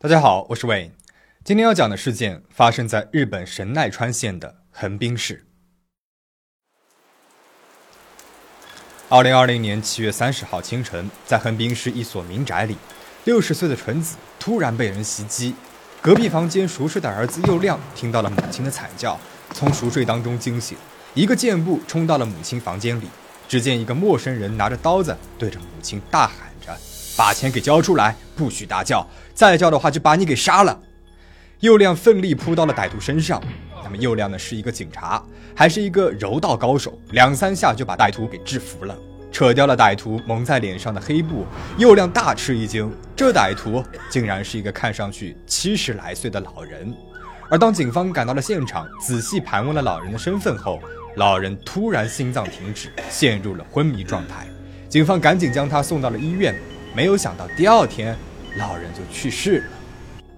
大家好，我是 Wayne。今天要讲的事件发生在日本神奈川县的横滨市。二零二零年七月三十号清晨，在横滨市一所民宅里，六十岁的纯子突然被人袭击。隔壁房间熟睡的儿子佑亮听到了母亲的惨叫，从熟睡当中惊醒，一个箭步冲到了母亲房间里。只见一个陌生人拿着刀子对着母亲大喊着：“把钱给交出来，不许大叫！再叫的话就把你给杀了！”佑亮奋力扑到了歹徒身上。那么佑亮呢是一个警察，还是一个柔道高手，两三下就把歹徒给制服了，扯掉了歹徒蒙在脸上的黑布。佑亮大吃一惊，这歹徒竟然是一个看上去七十来岁的老人。而当警方赶到了现场，仔细盘问了老人的身份后，老人突然心脏停止，陷入了昏迷状态。警方赶紧将他送到了医院，没有想到第二天，老人就去世了。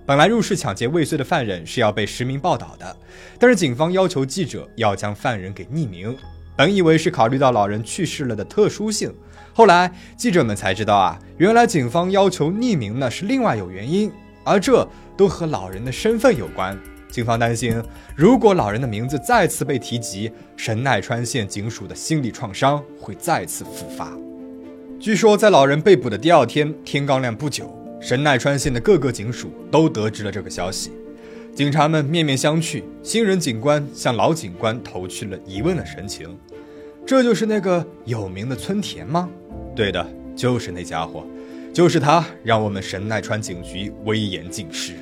本来入室抢劫未遂的犯人是要被实名报道的，但是警方要求记者要将犯人给匿名。本以为是考虑到老人去世了的特殊性，后来记者们才知道啊，原来警方要求匿名呢是另外有原因，而这都和老人的身份有关。警方担心，如果老人的名字再次被提及，神奈川县警署的心理创伤会再次复发。据说，在老人被捕的第二天天刚亮不久，神奈川县的各个警署都得知了这个消息，警察们面面相觑，新人警官向老警官投去了疑问的神情。这就是那个有名的村田吗？对的，就是那家伙，就是他，让我们神奈川警局威严尽失。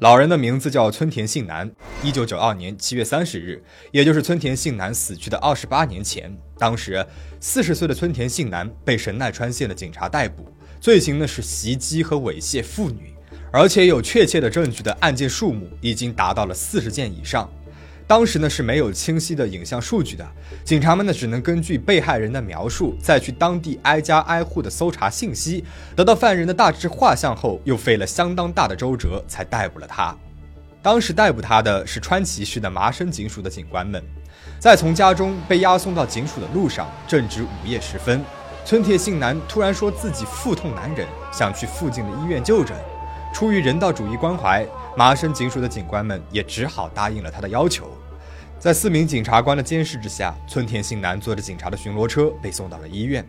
老人的名字叫村田信男。一九九二年七月三十日，也就是村田信男死去的二十八年前，当时四十岁的村田信男被神奈川县的警察逮捕，罪行呢是袭击和猥亵妇女，而且有确切的证据的案件数目已经达到了四十件以上。当时呢是没有清晰的影像数据的，警察们呢只能根据被害人的描述，再去当地挨家挨户的搜查信息，得到犯人的大致画像后，又费了相当大的周折才逮捕了他。当时逮捕他的是川崎市的麻生警署的警官们。在从家中被押送到警署的路上，正值午夜时分，村田信男突然说自己腹痛难忍，想去附近的医院就诊。出于人道主义关怀。麻生警署的警官们也只好答应了他的要求。在四名检察官的监视之下，村田信男坐着警察的巡逻车被送到了医院。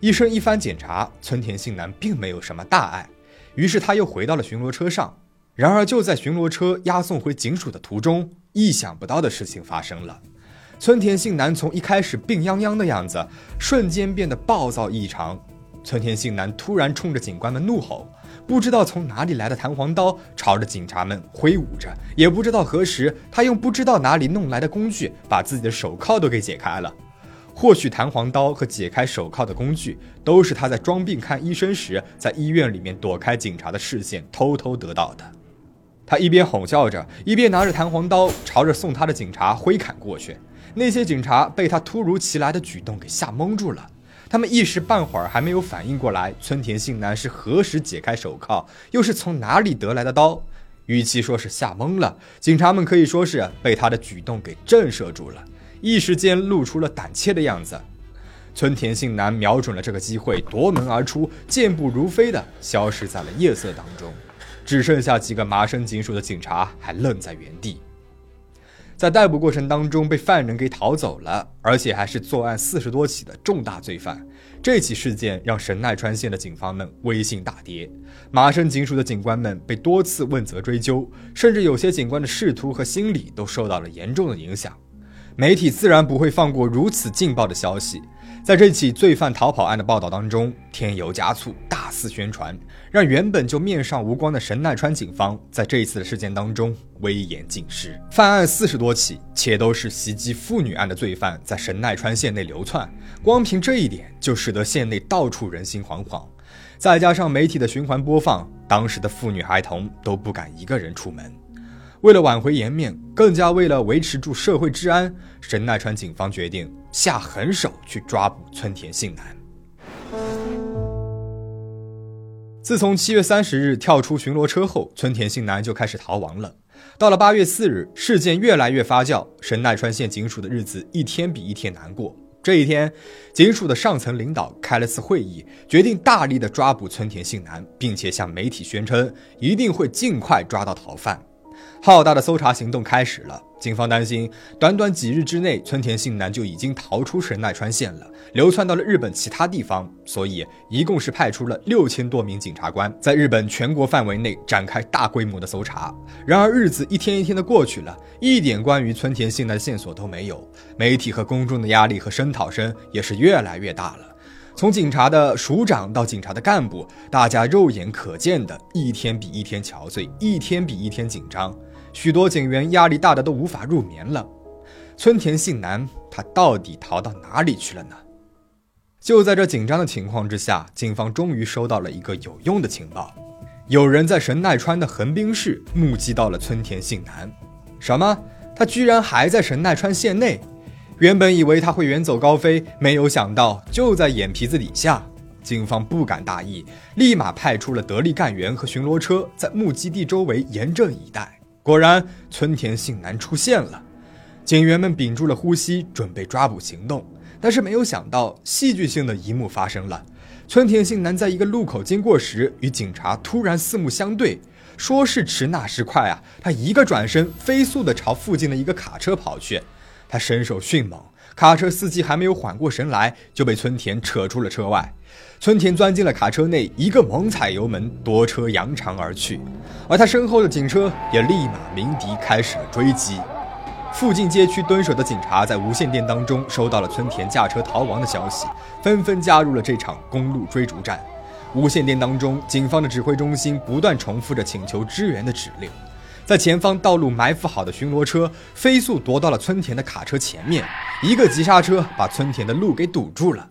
医生一番检查，村田信男并没有什么大碍，于是他又回到了巡逻车上。然而，就在巡逻车押送回警署的途中，意想不到的事情发生了。村田信男从一开始病殃殃的样子，瞬间变得暴躁异常。村田信男突然冲着警官们怒吼。不知道从哪里来的弹簧刀，朝着警察们挥舞着。也不知道何时，他用不知道哪里弄来的工具，把自己的手铐都给解开了。或许弹簧刀和解开手铐的工具，都是他在装病看医生时，在医院里面躲开警察的视线，偷偷得到的。他一边吼叫着，一边拿着弹簧刀，朝着送他的警察挥砍过去。那些警察被他突如其来的举动给吓懵住了。他们一时半会儿还没有反应过来，村田信男是何时解开手铐，又是从哪里得来的刀？与其说是吓懵了，警察们可以说是被他的举动给震慑住了，一时间露出了胆怯的样子。村田信男瞄准了这个机会，夺门而出，健步如飞的消失在了夜色当中，只剩下几个麻生警署的警察还愣在原地。在逮捕过程当中，被犯人给逃走了，而且还是作案四十多起的重大罪犯。这起事件让神奈川县的警方们威信大跌，麻生警署的警官们被多次问责追究，甚至有些警官的仕途和心理都受到了严重的影响。媒体自然不会放过如此劲爆的消息。在这起罪犯逃跑案的报道当中，添油加醋，大肆宣传，让原本就面上无光的神奈川警方在这一次的事件当中威严尽失。犯案四十多起，且都是袭击妇女案的罪犯在神奈川县内流窜，光凭这一点就使得县内到处人心惶惶。再加上媒体的循环播放，当时的妇女孩童都不敢一个人出门。为了挽回颜面，更加为了维持住社会治安，神奈川警方决定下狠手去抓捕村田信男。自从七月三十日跳出巡逻车后，村田信男就开始逃亡了。到了八月四日，事件越来越发酵，神奈川县警署的日子一天比一天难过。这一天，警署的上层领导开了次会议，决定大力的抓捕村田信男，并且向媒体宣称一定会尽快抓到逃犯。浩大的搜查行动开始了。警方担心，短短几日之内，村田信男就已经逃出神奈川县了，流窜到了日本其他地方，所以一共是派出了六千多名警察官，在日本全国范围内展开大规模的搜查。然而，日子一天一天的过去了，一点关于村田信男的线索都没有。媒体和公众的压力和声讨声也是越来越大了。从警察的署长到警察的干部，大家肉眼可见的一天比一天憔悴，一天比一天紧张。许多警员压力大的都无法入眠了。村田信男，他到底逃到哪里去了呢？就在这紧张的情况之下，警方终于收到了一个有用的情报：有人在神奈川的横滨市目击到了村田信男。什么？他居然还在神奈川县内？原本以为他会远走高飞，没有想到就在眼皮子底下。警方不敢大意，立马派出了得力干员和巡逻车，在目击地周围严阵以待。果然，村田信男出现了，警员们屏住了呼吸，准备抓捕行动。但是没有想到，戏剧性的一幕发生了：村田信男在一个路口经过时，与警察突然四目相对，说时迟，那时快啊，他一个转身，飞速地朝附近的一个卡车跑去。他身手迅猛，卡车司机还没有缓过神来，就被村田扯出了车外。村田钻进了卡车内，一个猛踩油门，夺车扬长而去。而他身后的警车也立马鸣笛，开始了追击。附近街区蹲守的警察在无线电当中收到了村田驾车逃亡的消息，纷纷加入了这场公路追逐战。无线电当中，警方的指挥中心不断重复着请求支援的指令。在前方道路埋伏好的巡逻车飞速夺到了村田的卡车前面，一个急刹车把村田的路给堵住了。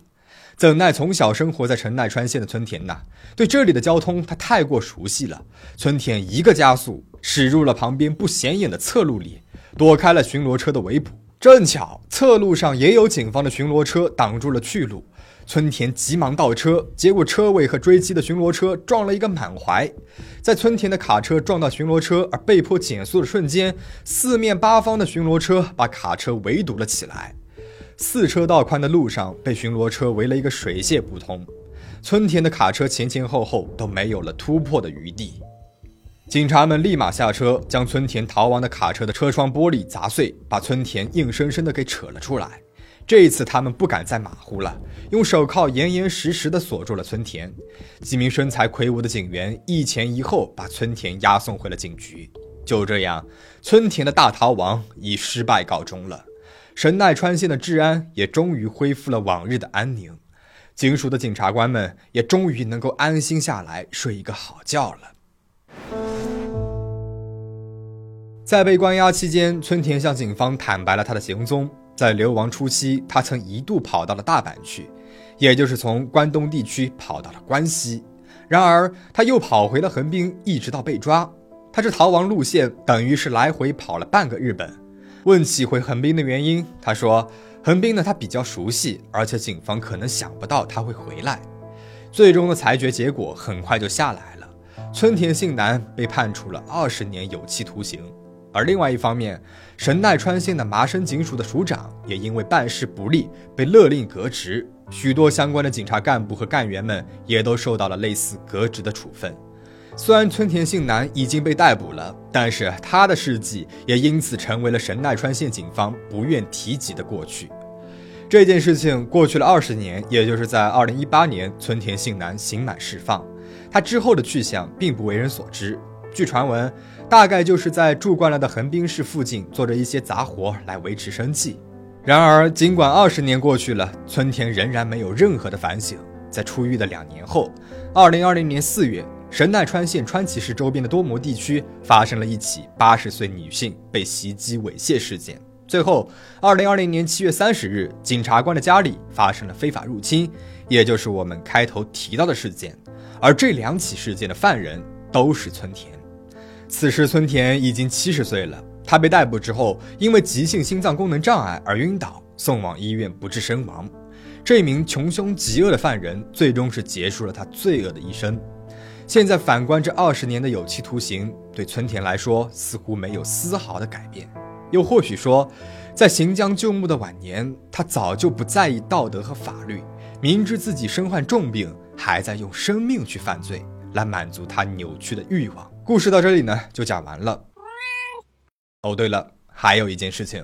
怎奈从小生活在陈奈川县的村田呐，对这里的交通他太过熟悉了。村田一个加速，驶入了旁边不显眼的侧路里，躲开了巡逻车的围捕。正巧侧路上也有警方的巡逻车挡住了去路，村田急忙倒车，结果车尾和追击的巡逻车撞了一个满怀。在村田的卡车撞到巡逻车而被迫减速的瞬间，四面八方的巡逻车把卡车围堵了起来。四车道宽的路上被巡逻车围了一个水泄不通，村田的卡车前前后后都没有了突破的余地。警察们立马下车，将村田逃亡的卡车的车窗玻璃砸碎，把村田硬生生的给扯了出来。这一次他们不敢再马虎了，用手铐严严实实的锁住了村田。几名身材魁梧的警员一前一后把村田押送回了警局。就这样，村田的大逃亡以失败告终了。神奈川县的治安也终于恢复了往日的安宁，警署的警察官们也终于能够安心下来睡一个好觉了。在被关押期间，村田向警方坦白了他的行踪。在流亡初期，他曾一度跑到了大阪去，也就是从关东地区跑到了关西。然而，他又跑回了横滨，一直到被抓。他这逃亡路线等于是来回跑了半个日本。问起回横滨的原因，他说：“横滨呢，他比较熟悉，而且警方可能想不到他会回来。”最终的裁决结果很快就下来了，村田信男被判处了二十年有期徒刑。而另外一方面，神奈川县的麻生警署的署长也因为办事不力被勒令革职，许多相关的警察干部和干员们也都受到了类似革职的处分。虽然村田信男已经被逮捕了，但是他的事迹也因此成为了神奈川县警方不愿提及的过去。这件事情过去了二十年，也就是在二零一八年，村田信男刑满释放，他之后的去向并不为人所知。据传闻，大概就是在住惯了的横滨市附近做着一些杂活来维持生计。然而，尽管二十年过去了，村田仍然没有任何的反省。在出狱的两年后，二零二零年四月。神奈川县川崎市周边的多摩地区发生了一起八十岁女性被袭击猥亵事件。最后，二零二零年七月三十日，检察官的家里发生了非法入侵，也就是我们开头提到的事件。而这两起事件的犯人都是村田。此时，村田已经七十岁了。他被逮捕之后，因为急性心脏功能障碍而晕倒，送往医院不治身亡。这名穷凶极恶的犯人，最终是结束了他罪恶的一生。现在反观这二十年的有期徒刑，对村田来说似乎没有丝毫的改变。又或许说，在行将就木的晚年，他早就不在意道德和法律，明知自己身患重病，还在用生命去犯罪，来满足他扭曲的欲望。故事到这里呢，就讲完了。哦，对了，还有一件事情。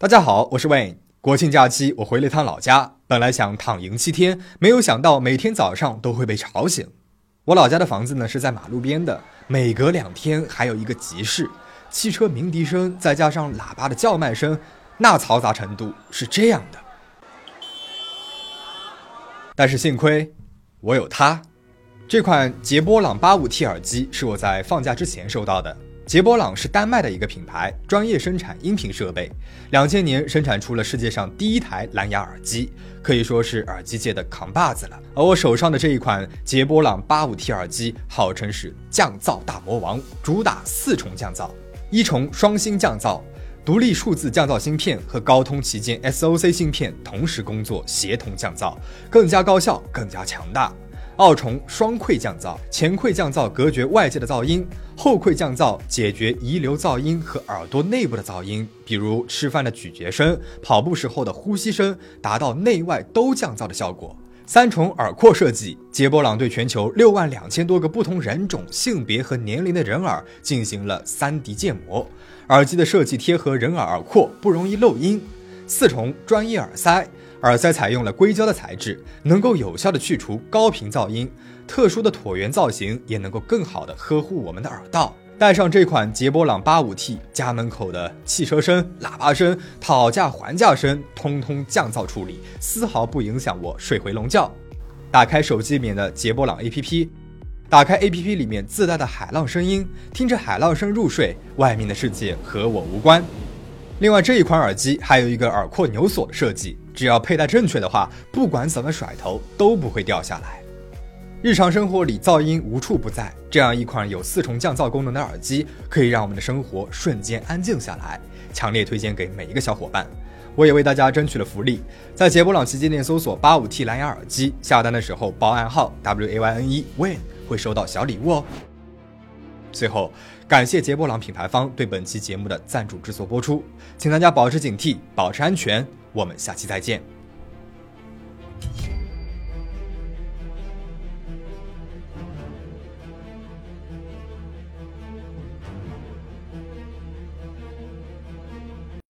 大家好，我是 Wayne。国庆假期我回了一趟老家，本来想躺赢七天，没有想到每天早上都会被吵醒。我老家的房子呢是在马路边的，每隔两天还有一个集市，汽车鸣笛声再加上喇叭的叫卖声，那嘈杂程度是这样的。但是幸亏我有它，这款杰波朗八五 T 耳机是我在放假之前收到的。杰波朗是丹麦的一个品牌，专业生产音频设备。两千年生产出了世界上第一台蓝牙耳机，可以说是耳机界的扛把子了。而我手上的这一款杰波朗八五 T 耳机，号称是降噪大魔王，主打四重降噪：一重双芯降噪，独立数字降噪芯片和高通旗舰 SOC 芯片同时工作，协同降噪，更加高效，更加强大。二重双馈降噪，前馈降噪隔绝外界的噪音，后馈降噪解决遗留噪音和耳朵内部的噪音，比如吃饭的咀嚼声、跑步时候的呼吸声，达到内外都降噪的效果。三重耳廓设计，杰波朗对全球六万两千多个不同人种、性别和年龄的人耳进行了 3D 建模，耳机的设计贴合人耳耳廓，不容易漏音。四重专业耳塞。耳塞采用了硅胶的材质，能够有效的去除高频噪音，特殊的椭圆造型也能够更好的呵护我们的耳道。戴上这款杰波朗八五 T，家门口的汽车声、喇叭声、讨价还价声，通通降噪处理，丝毫不影响我睡回笼觉。打开手机里面的杰波朗 APP，打开 APP 里面自带的海浪声音，听着海浪声入睡，外面的世界和我无关。另外这一款耳机还有一个耳廓扭锁的设计，只要佩戴正确的话，不管怎么甩头都不会掉下来。日常生活里噪音无处不在，这样一款有四重降噪功能的耳机，可以让我们的生活瞬间安静下来。强烈推荐给每一个小伙伴。我也为大家争取了福利，在杰波朗旗舰店搜索八五 T 蓝牙耳机，下单的时候报暗号 W A Y N E Win，会收到小礼物哦。最后，感谢捷波朗品牌方对本期节目的赞助制作播出，请大家保持警惕，保持安全。我们下期再见。